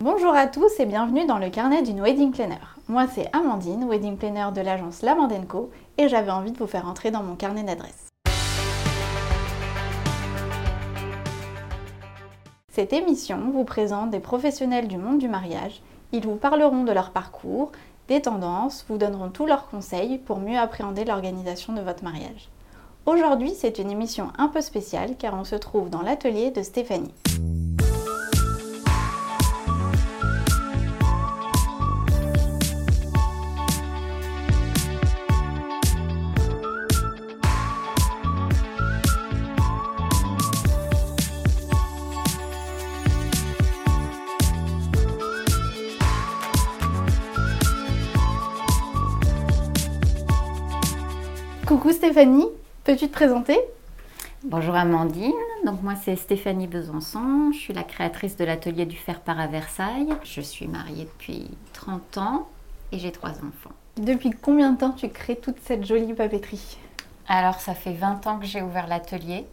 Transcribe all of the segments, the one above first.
Bonjour à tous et bienvenue dans le carnet d'une wedding planner. Moi c'est Amandine, wedding planner de l'agence Lamandenco et j'avais envie de vous faire entrer dans mon carnet d'adresses. Cette émission vous présente des professionnels du monde du mariage. Ils vous parleront de leur parcours, des tendances, vous donneront tous leurs conseils pour mieux appréhender l'organisation de votre mariage. Aujourd'hui, c'est une émission un peu spéciale car on se trouve dans l'atelier de Stéphanie. Stéphanie, peux-tu te présenter? Bonjour Amandine, donc moi c'est Stéphanie Besançon, je suis la créatrice de l'atelier du fer par à Versailles. Je suis mariée depuis 30 ans et j'ai trois enfants. Depuis combien de temps tu crées toute cette jolie papeterie? Alors ça fait 20 ans que j'ai ouvert l'atelier.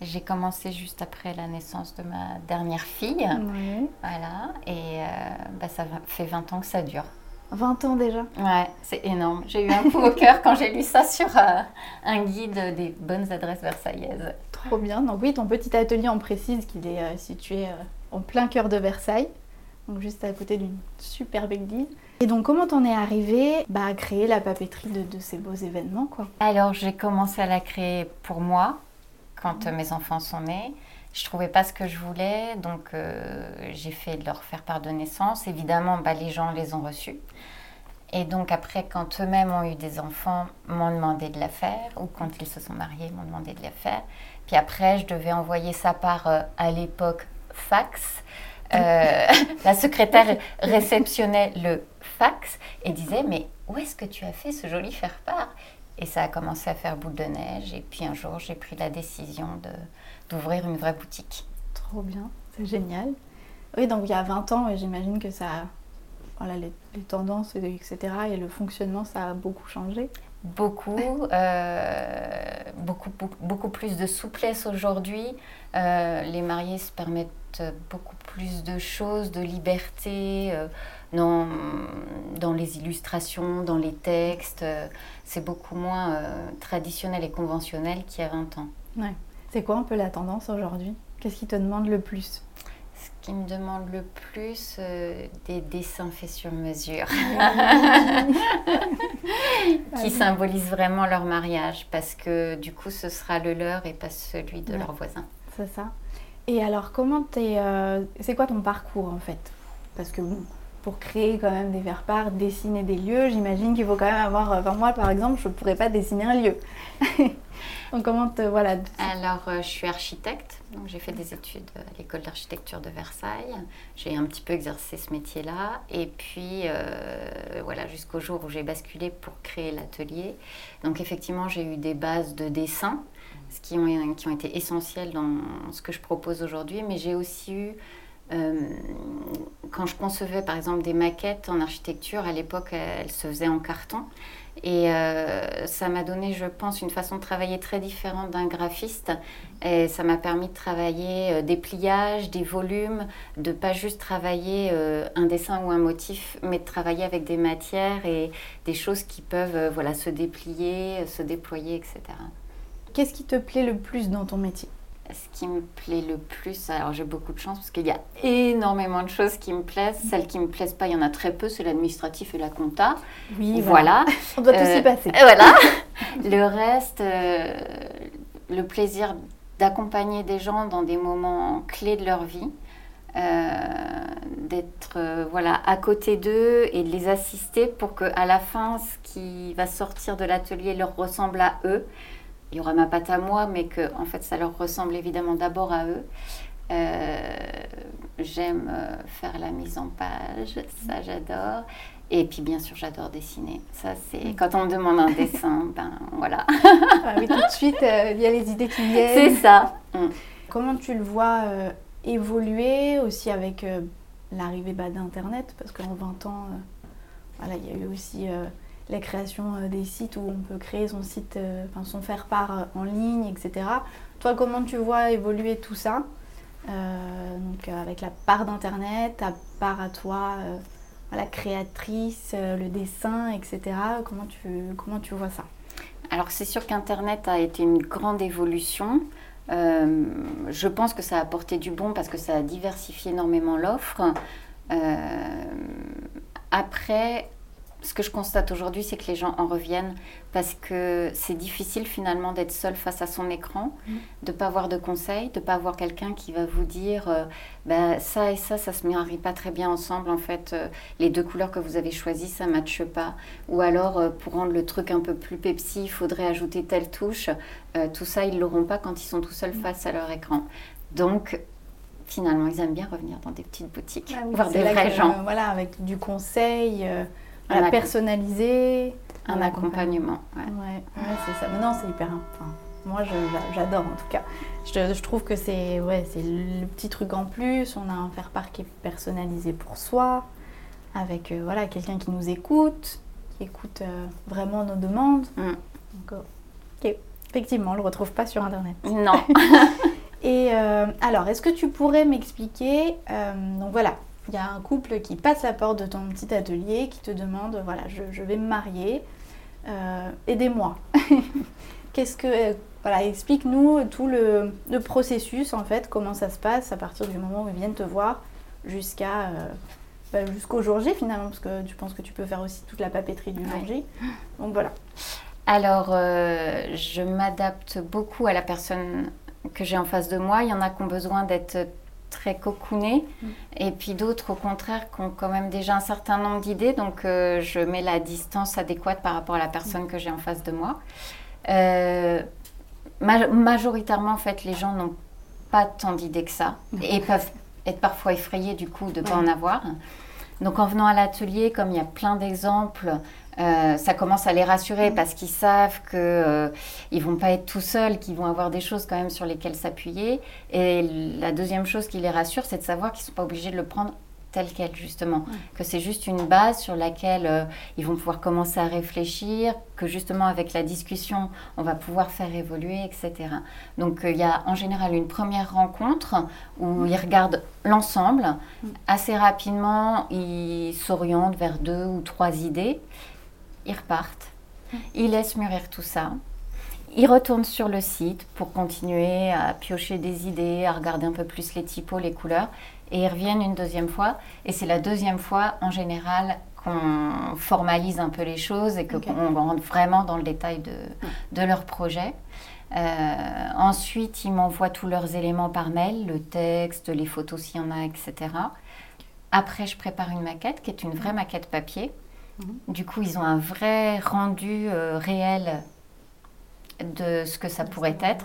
J'ai commencé juste après la naissance de ma dernière fille. Voilà, et euh, bah, ça fait 20 ans que ça dure. 20 ans déjà Ouais, c'est énorme. J'ai eu un coup au cœur quand j'ai lu ça sur euh, un guide des bonnes adresses versaillaises. Trop bien. Donc oui, ton petit atelier, on précise qu'il est euh, situé euh, en plein cœur de Versailles, donc juste à côté d'une superbe église. Et donc comment t'en es arrivé bah, à créer la papeterie de, de, ces beaux événements quoi? Alors j'ai commencé à la créer pour moi quand mes enfants sont nés. Je trouvais pas ce que je voulais, donc euh, j'ai fait leur faire part de naissance. Évidemment, bah, les gens les ont reçus. Et donc après, quand eux-mêmes ont eu des enfants, m'ont demandé de la faire, ou quand ils se sont mariés, m'ont demandé de la faire. Puis après, je devais envoyer ça par, euh, à l'époque, fax. Euh, la secrétaire réceptionnait le fax et disait, mais où est-ce que tu as fait ce joli faire-part Et ça a commencé à faire boule de neige. Et puis un jour, j'ai pris la décision de d'ouvrir une vraie boutique. Trop bien, c'est génial. Oui, donc il y a 20 ans, j'imagine que ça, voilà, les, tendances, etc. et le fonctionnement, ça a beaucoup changé. Beaucoup, euh, beaucoup, beaucoup, beaucoup, plus de souplesse aujourd'hui. Euh, les mariés se permettent beaucoup plus de choses, de liberté euh, dans, dans, les illustrations, dans les textes. c'est beaucoup moins traditionnel et conventionnel qu'il y a 20 ans. Ouais. C'est quoi un peu la tendance aujourd'hui? Qu'est-ce qui te demande le plus? Ce qui me demande le plus, euh, des dessins faits sur mesure. qui symbolisent vraiment leur mariage parce que du coup ce sera le leur et pas celui de leur voisin. C'est ça. Et alors comment t'es... Euh, c'est quoi ton parcours en fait? Parce que pour créer quand même des faire-part, dessiner des lieux, j'imagine qu'il faut quand même avoir... Enfin moi par exemple, je ne pourrais pas dessiner un lieu. Donc comment Alors euh, je suis architecte, donc j'ai fait des études à l'école d'architecture de Versailles. J'ai un petit peu exercé ce métier-là et puis euh, voilà jusqu'au jour où j'ai basculé pour créer l'atelier. Donc effectivement j'ai eu des bases de dessin, ce qui ont, qui ont été essentielles dans ce que je propose aujourd'hui, mais j'ai aussi eu euh, quand je concevais par exemple des maquettes en architecture, à l'époque elles se faisaient en carton. Et euh, ça m'a donné, je pense, une façon de travailler très différente d'un graphiste. Et ça m'a permis de travailler euh, des pliages, des volumes, de pas juste travailler euh, un dessin ou un motif, mais de travailler avec des matières et des choses qui peuvent voilà, se déplier, se déployer, etc. Qu'est-ce qui te plaît le plus dans ton métier? Ce qui me plaît le plus, alors j'ai beaucoup de chance parce qu'il y a énormément de choses qui me plaisent. Celles qui me plaisent pas, il y en a très peu, c'est l'administratif et la compta. Oui, voilà. On doit tout s'y passer. Voilà. le reste, euh, le plaisir d'accompagner des gens dans des moments clés de leur vie. Euh, d'être euh, voilà à côté d'eux et de les assister pour que à la fin ce qui va sortir de l'atelier leur ressemble à eux il y aura ma patte à moi, mais que en fait ça leur ressemble évidemment d'abord à eux. Euh, j'aime euh, faire la mise en page, ça j'adore. Et puis bien sûr j'adore dessiner. Ça c'est mm. quand on me demande un dessin, ben voilà. ah oui, tout de suite euh, il y a les idées qui viennent. C'est ça. Mm. Comment tu le vois évoluer aussi avec l'arrivée bah, d'Internet? Parce qu'en 20 ans, voilà, il y a eu aussi la création euh, des sites où on peut créer son site, euh, enfin son faire part euh, en ligne, etc. Toi, comment tu vois évoluer tout ça donc avec la part d'internet, ta part à toi, la créatrice, le dessin, etc. Comment tu, comment tu vois ça? Alors c'est sûr qu'Internet a été une grande évolution. je pense que ça a apporté du bon parce que ça a diversifié énormément l'offre. après, ce que je constate aujourd'hui, c'est que les gens en reviennent parce que c'est difficile finalement d'être seul face à son écran, mm. de ne pas avoir de conseils, de ne pas avoir quelqu'un qui va vous dire euh, bah, ça et ça, ça se marie pas très bien ensemble. En fait, euh, les deux couleurs que vous avez choisies, ça ne matche pas. Ou alors, euh, pour rendre le truc un peu plus Pepsi, il faudrait ajouter telle touche. tout ça, ils ne l'auront pas quand ils sont tout seuls mm. face à leur écran. Donc, finalement, ils aiment bien revenir dans des petites boutiques, ah voir des vrais gens. voilà, avec du conseil la personnaliser. Un, accompagnement. Ouais, ouais, c'est ça. non, c'est hyper. Enfin, moi, j'adore en tout cas. Je, je trouve que c'est ouais, le petit truc en plus. On a un faire-part qui est personnalisé pour soi, avec euh, voilà, quelqu'un qui nous écoute, qui écoute euh, vraiment nos demandes. Mm. Donc, ok, effectivement, on ne le retrouve pas sur Internet. Non. Et euh, alors, est-ce que tu pourrais m'expliquer Donc voilà, il y a un couple qui passe la porte de ton petit atelier, qui te demande, voilà, je, vais me marier, euh, aidez-moi. Qu'est-ce que, euh, voilà, explique-nous tout le, processus en fait, comment ça se passe à partir du moment où ils viennent te voir jusqu'à euh, bah, jusqu'au jour J finalement, parce que tu penses que tu peux faire aussi toute la papeterie du jour J. Donc voilà. Alors, je m'adapte beaucoup à la personne que j'ai en face de moi. Il y en a qui ont besoin d'être très cocoonés, mm. et puis d'autres au contraire qui ont quand même déjà un certain nombre d'idées, donc euh, je mets la distance adéquate par rapport à la personne que j'ai en face de moi. Euh, majoritairement, en fait, les gens n'ont pas tant d'idées que ça, mm. et peuvent être parfois effrayés du coup de ne pas en avoir. Donc en venant à l'atelier, comme il y a plein d'exemples, euh, ça commence à les rassurer mm. parce qu'ils savent qu'ils euh, ne vont pas être tout seuls, qu'ils vont avoir des choses quand même sur lesquelles s'appuyer. Et la deuxième chose qui les rassure, c'est de savoir qu'ils ne sont pas obligés de le prendre tel quel justement, que c'est juste une base sur laquelle euh, ils vont pouvoir commencer à réfléchir, que justement avec la discussion, on va pouvoir faire évoluer, etc. Donc il y a en général une première rencontre où ils regardent l'ensemble, mm. assez rapidement ils s'orientent vers deux ou trois idées. Ils repartent, ils laissent mûrir tout ça. Ils retournent sur le site pour continuer à piocher des idées, à regarder un peu plus les typos, les couleurs, et ils reviennent une deuxième fois. Et c'est la deuxième fois, en général, qu'on formalise un peu les choses et qu'on rentre vraiment dans le détail de, de leur projet. Euh, ensuite, ils m'envoient tous leurs éléments par mail, le texte, les photos s'il y en a, etc. Après, je prépare une maquette qui est une vraie maquette papier Mhm. Du coup, ils ont un vrai rendu euh, réel de ce que ça pourrait être.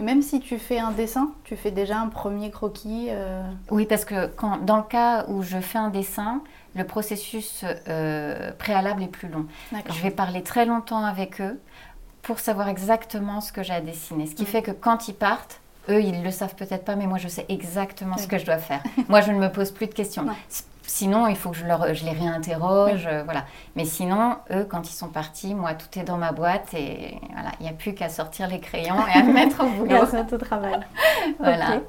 Et même si tu fais un dessin, tu fais déjà un premier croquis euh, Oui, parce que quand, dans le cas où je fais un dessin, le processus euh, préalable est plus long. Je vais parler très longtemps avec eux pour savoir exactement ce que j'ai à dessiner. Ce qui fait que quand ils partent, eux, ils ne le savent peut-être pas, mais moi, je sais exactement ce que je dois faire. moi, je ne me pose plus de questions. Sinon, il faut que je, leur, je les réinterroge, euh, voilà. Mais sinon, eux, quand ils sont partis, moi, tout est dans ma boîte et voilà, il n'y a plus qu'à sortir les crayons et à me mettre au boulot. et au travail. voilà.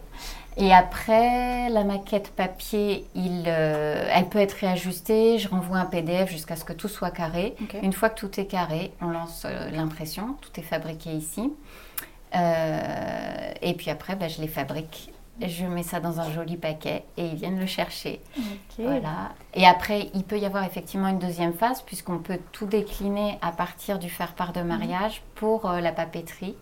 Et après, la maquette papier, il, euh, elle peut être réajustée. Je renvoie un PDF jusqu'à ce que tout soit carré. Une fois que tout est carré, on lance euh, l'impression. Tout est fabriqué ici. et puis après, ben, je les fabrique je mets ça dans un joli paquet et ils viennent le chercher. Voilà. Et après, il peut y avoir effectivement une deuxième phase puisqu'on peut tout décliner à partir du faire-part de mariage pour euh, la papeterie.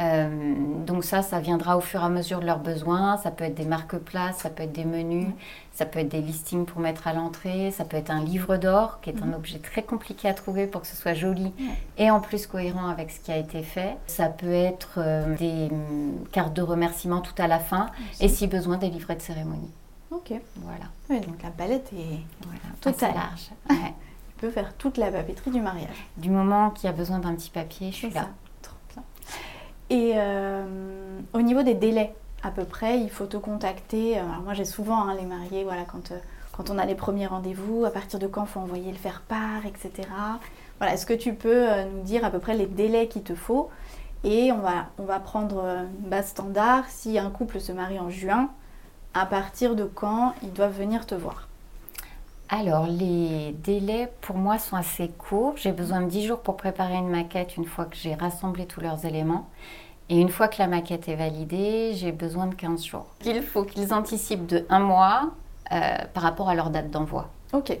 Euh, donc ça, ça viendra au fur et à mesure de leurs besoins. Ça peut être des marque-places, ça peut être des menus, ça peut être des listings pour mettre à l'entrée, ça peut être un livre d'or, qui est un objet très compliqué à trouver pour que ce soit joli et en plus cohérent avec ce qui a été fait. Ça peut être euh, des hum, cartes de remerciement tout à la fin et si besoin des livrets de cérémonie. Ok. Voilà. Oui, donc la palette est voilà, large. tu peux faire toute la papeterie du mariage. Du moment qu'il y a besoin d'un petit papier, je suis là. Et euh, au niveau des délais, à peu près, il faut te contacter. Alors moi, j'ai souvent hein, les mariés, voilà, quand, euh, quand on a les premiers rendez-vous, à partir de quand faut envoyer le faire-part, etc. Voilà, est-ce que tu peux euh, nous dire à peu près les délais qu'il te faut? Et on va, on va prendre une base standard. Si un couple se marie en juin, à partir de quand ils doivent venir te voir Alors, les délais pour moi sont assez courts. J'ai besoin de 10 jours pour préparer une maquette une fois que j'ai rassemblé tous leurs éléments. Et une fois que la maquette est validée, j'ai besoin de 15 jours. Il faut qu'ils anticipent de un mois euh, par rapport à leur date d'envoi. Ok.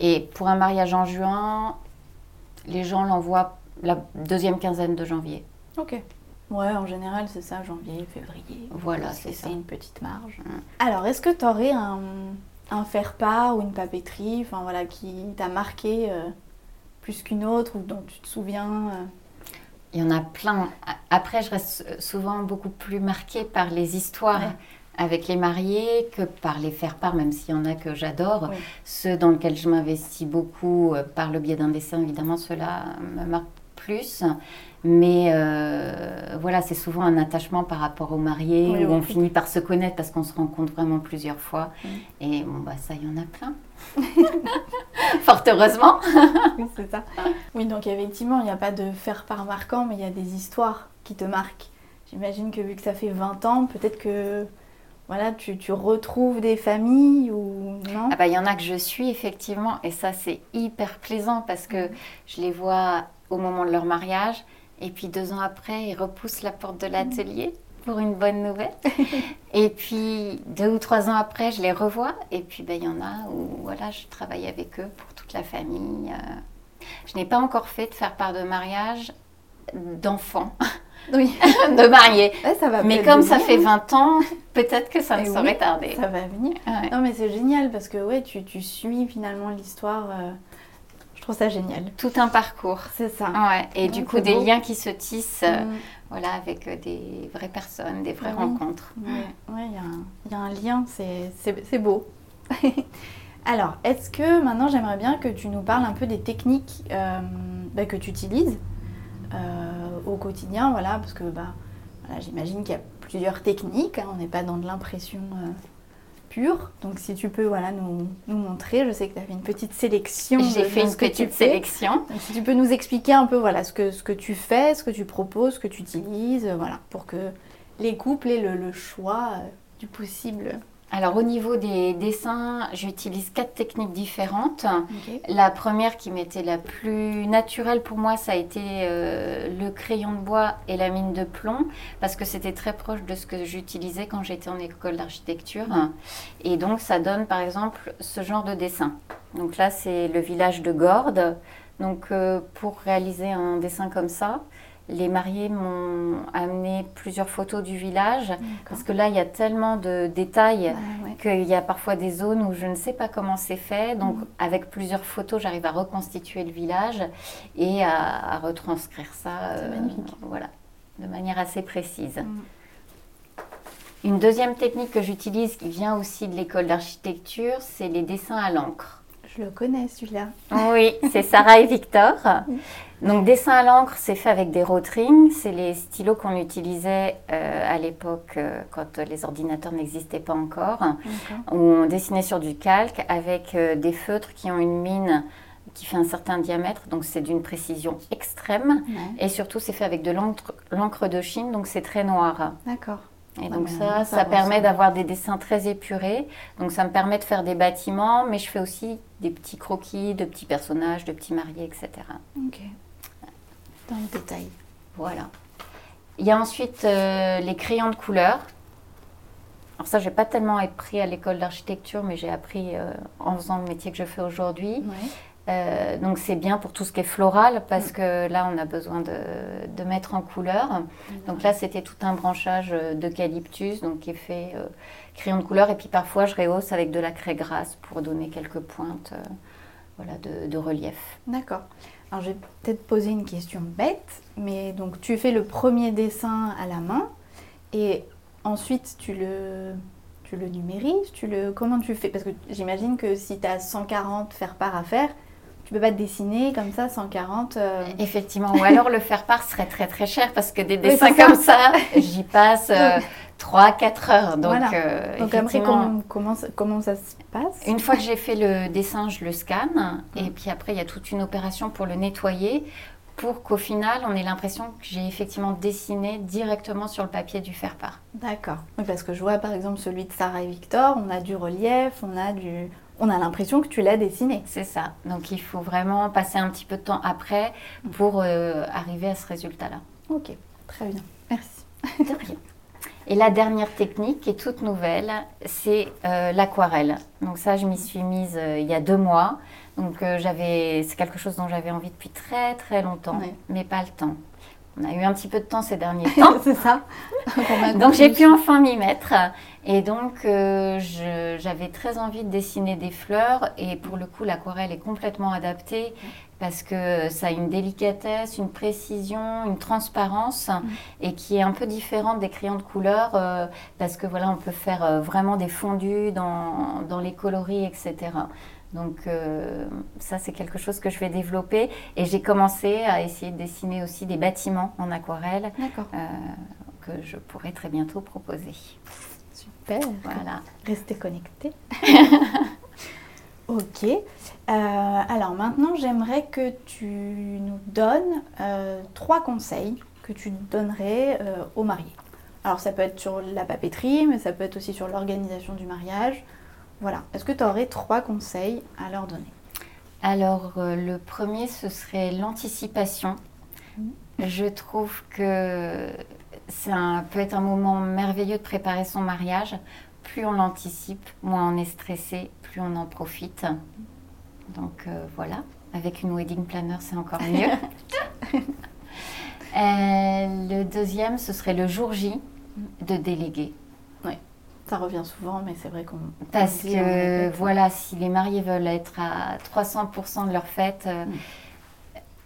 Et pour un mariage en juin, les gens l'envoient la deuxième quinzaine de janvier. Ok. Ouais, en général, c'est ça, janvier, février. Voilà, c'est ça. une petite marge. Mm. Alors, est-ce que tu aurais un, un faire-part ou une papeterie enfin, voilà, qui t'a marqué euh, plus qu'une autre ou dont tu te souviens euh Il y en a plein. Après, je reste souvent beaucoup plus marquée par les histoires. Ouais. Avec les mariés que par les faire-part, même s'il y en a que j'adore. Ceux dans lesquels je m'investis beaucoup euh, par le biais d'un dessin, évidemment, ceux-là me marquent plus. Mais euh, voilà, c'est souvent un attachement par rapport aux mariés Oui, où on finit par se connaître parce qu'on se rencontre vraiment plusieurs fois. Mm. Et bon, bah ça, il y en a plein. Fort heureusement. Oui, c'est ça. Oui, donc effectivement, il n'y a pas de faire-part marquant, mais il y a des histoires qui te marquent. J'imagine que vu que ça fait 20 ans, peut-être que voilà, tu, tu retrouves des familles ou non? Ah bah, il y en a que je suis effectivement, et ça c'est hyper plaisant parce que je les vois au moment de leur mariage, et puis deux ans après, ils repoussent la porte de l'atelier pour une bonne nouvelle. et puis deux ou trois ans après, je les revois, et puis ben, il y en a où voilà, je travaille avec eux pour toute la famille. euh. Je n'ai pas encore fait de faire part de mariage d'enfants, Oui, de mariés. Ouais, ça va Mais comme ça venir, fait hein. 20 ans, peut-être que ça ne Eh oui, saurait tarder. Ça va venir. Ouais. Non, mais c'est génial parce que ouais, tu, tu suis finalement l'histoire. euh, trouve ça génial. Tout un parcours. C'est ça. Ouais, et du coup, des beau. liens qui se tissent euh, Mm. voilà, avec euh, des vraies personnes, des vraies oui. rencontres. Ouais, ouais, il y, a un- il y a un lien, c'est- beau. Alors, est-ce que maintenant j'aimerais bien que tu nous parles un peu des techniques euh, bah, que tu utilises euh, au quotidien, voilà, parce que bah, voilà, j'imagine qu'il y a plusieurs techniques, hein, on n'est pas dans de l'impression euh, Donc si tu peux voilà, nous, nous montrer, je sais que tu as fait une petite sélection. J'ai fait une ce que tu petite sélection. Donc, si tu peux nous expliquer un peu voilà, ce, que, ce que tu fais, ce que tu proposes, ce que tu utilises, euh, voilà, pour que les couples aient le, le choix euh, du possible. Alors, au niveau des dessins, j'utilise quatre techniques différentes. La première qui m'était la plus naturelle pour moi, ça a été euh, le crayon de bois et la mine de plomb, parce que c'était très proche de ce que j'utilisais quand j'étais en école d'architecture. Et donc, ça donne par exemple ce genre de dessin. Donc là, c'est le village de Gordes. Donc, euh, pour réaliser un dessin comme ça, les mariés m'ont amené plusieurs photos du village, parce que là, il y a tellement de détails Ah, ouais. qu'il y a parfois des zones où je ne sais pas comment c'est fait. Donc, avec plusieurs photos, j'arrive à reconstituer le village et à, à retranscrire ça. Voilà, de manière assez précise. Mm. Une deuxième technique que j'utilise, qui vient aussi de l'école d'architecture, c'est les dessins à l'encre. Je le connais celui-là. Oui, c'est Sarah et Victor. Donc, dessin à l'encre, c'est fait avec des Rotring. C'est les stylos qu'on utilisait euh, à l'époque euh, quand les ordinateurs n'existaient pas encore. Où on dessinait sur du calque avec euh, des feutres qui ont une mine qui fait un certain diamètre, donc c'est d'une précision extrême. Ouais. Et surtout, c'est fait avec de l'encre de Chine, donc c'est très noir. D'accord. Et Ah, donc ça, ça ça, permet d'avoir des dessins très épurés. Donc ça me permet de faire des bâtiments, mais je fais aussi des petits croquis de petits personnages, de petits mariés, etc. Ok. Dans le détail. Voilà. Il y a ensuite euh, les crayons de couleur. Alors ça, j'ai pas tellement appris à l'école d'architecture, mais j'ai appris euh, en faisant le métier que je fais aujourd'hui. Ouais. Euh, donc c'est bien pour tout ce qui est floral parce que là on a besoin de, mettre en couleur. Donc là c'était tout un branchage euh, d'eucalyptus donc qui est fait euh, crayon de couleur et puis parfois je rehausse avec de la craie grasse pour donner quelques pointes voilà, de, relief. D'accord. Alors, je vais peut-être poser une question bête, mais donc tu fais le premier dessin à la main et ensuite tu le, tu le numérises, tu le, comment tu fais? Parce que j'imagine que si tu as 140 faire-part à faire, tu peux pas te dessiner comme ça 140. euh, Effectivement, ou alors le faire part serait très très cher parce que des dessins comme ça, j'y passe 3-4 heures. Donc, Voilà. euh, Donc après, comment, comment, ça- comment ça se passe? Une fois que j'ai fait le dessin, je le scanne. Et puis après, il y a toute une opération pour le nettoyer, pour qu'au final, on ait l'impression que j'ai effectivement dessiné directement sur le papier du faire-part. D'accord. Oui, parce que je vois par exemple celui de Sarah et Victor, on a du relief, on a du... On a l'impression que tu l'as dessiné. C'est ça. Donc il faut vraiment passer un petit peu de temps après pour euh, arriver à ce résultat-là. Ok, très bien. Merci. De rien. Et la dernière technique, qui est toute nouvelle, c'est euh, l'aquarelle. Donc ça, je m'y suis mise euh, il y a deux mois. Donc j'avais, c'est quelque chose dont j'avais envie depuis très très longtemps, mais pas le temps. On a eu un petit peu de temps ces derniers temps. c'est ça. Donc j'ai pu enfin m'y mettre. Et donc euh, j'avais très envie de dessiner des fleurs. Et pour le coup, l'aquarelle est complètement adaptée parce que ça a une délicatesse, une précision, une transparence et qui est un peu différente des crayons de couleur euh, parce que voilà, on peut faire euh, vraiment des fondus dans, dans les coloris, etc. Donc euh, ça, c'est quelque chose que je vais développer. Et j'ai commencé à essayer de dessiner aussi des bâtiments en aquarelle euh, que je pourrais très bientôt proposer. Super. Voilà. Restez connectés. ok. Euh, alors maintenant, j'aimerais que tu nous donnes trois conseils que tu donnerais aux mariés. Alors ça peut être sur la papeterie, mais ça peut être aussi sur l'organisation du mariage. Voilà. Est-ce que tu aurais trois conseils à leur donner? Alors, euh, le premier, ce serait l'anticipation. Je trouve que ça peut être un moment merveilleux de préparer son mariage. Plus on l'anticipe, moins on est stressé, plus on en profite. Donc euh, voilà, avec une wedding planner, c'est encore mieux. Euh, le deuxième, ce serait le jour J de déléguer. Ça revient souvent, mais c'est vrai qu'on. Parce dit, que voilà, si les mariés veulent être à 300% de leur fête, euh, Mm.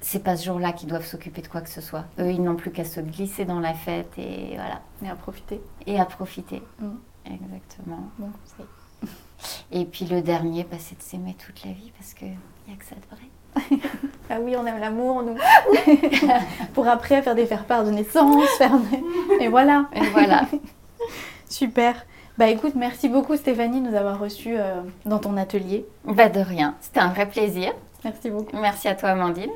c'est pas ce jour-là qu'ils doivent s'occuper de quoi que ce soit. Eux, ils n'ont plus qu'à se glisser dans la fête et voilà, Mais à profiter. et à profiter. Mm. Exactement. Bon conseil. Et puis le dernier, bah, c'est de s'aimer toute la vie parce que y a que ça de vrai. Ah oui, on aime l'amour, nous. Pour après faire des faire-part de naissance, faire des... Et voilà. Et voilà. Super. Bah écoute, merci beaucoup Stéphanie de nous avoir reçus euh, dans ton atelier. bah de rien. C'était un vrai plaisir. Merci beaucoup. Merci à toi, Amandine.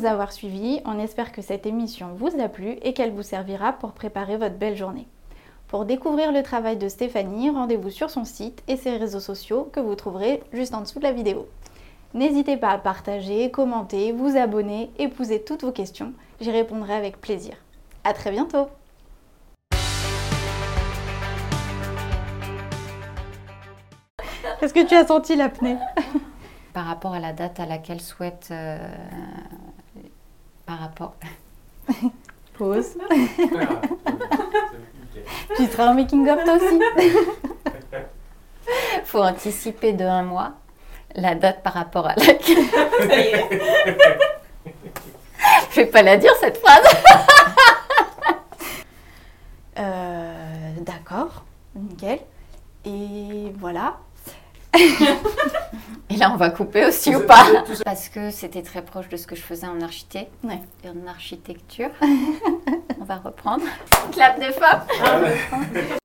Nous avoir suivis. On espère que cette émission vous a plu et qu'elle vous servira pour préparer votre belle journée. Pour découvrir le travail de Stéphanie, rendez-vous sur son site et ses réseaux sociaux que vous trouverez juste en dessous de la vidéo. N'hésitez pas à partager, commenter, vous abonner et poser toutes vos questions. J'y répondrai avec plaisir. À très bientôt Est-ce que tu as senti l'apnée? Par rapport à la date à laquelle souhaite. euh, par rapport. Pause. Ah. Tu seras en making-of toi aussi faut anticiper de un mois la date par rapport à laquelle. Je vais pas la dire cette phrase. Euh, D'accord, nickel. Et voilà. Et là, on va couper aussi ou pas Parce que c'était très proche de ce que je faisais en architecte, Ouais. en architecture. on va reprendre. Clap des femmes. Ah, ouais.